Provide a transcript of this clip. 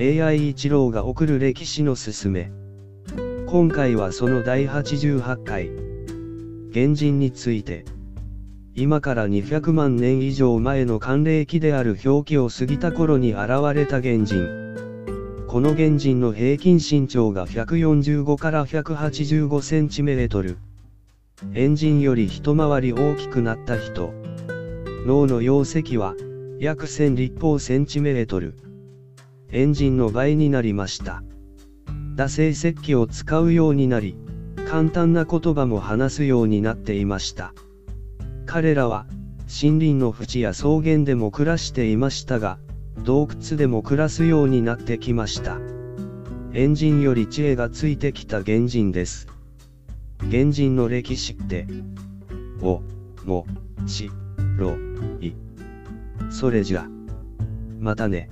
AI 一郎が送る歴史のすすめ。今回はその第88回。原人について。今から200万年以上前の寒冷期である氷期を過ぎた頃に現れた原人。この原人の平均身長が145から185センチメートル。エンジンより一回り大きくなった人。脳の容積は、約1000立方センチメートル。エンジンの倍になりました。惰性石器を使うようになり、簡単な言葉も話すようになっていました。彼らは、森林の淵や草原でも暮らしていましたが、洞窟でも暮らすようになってきました。エンジンより知恵がついてきた原人です。原人の歴史って、お、も、し、ろ、い。それじゃ。またね。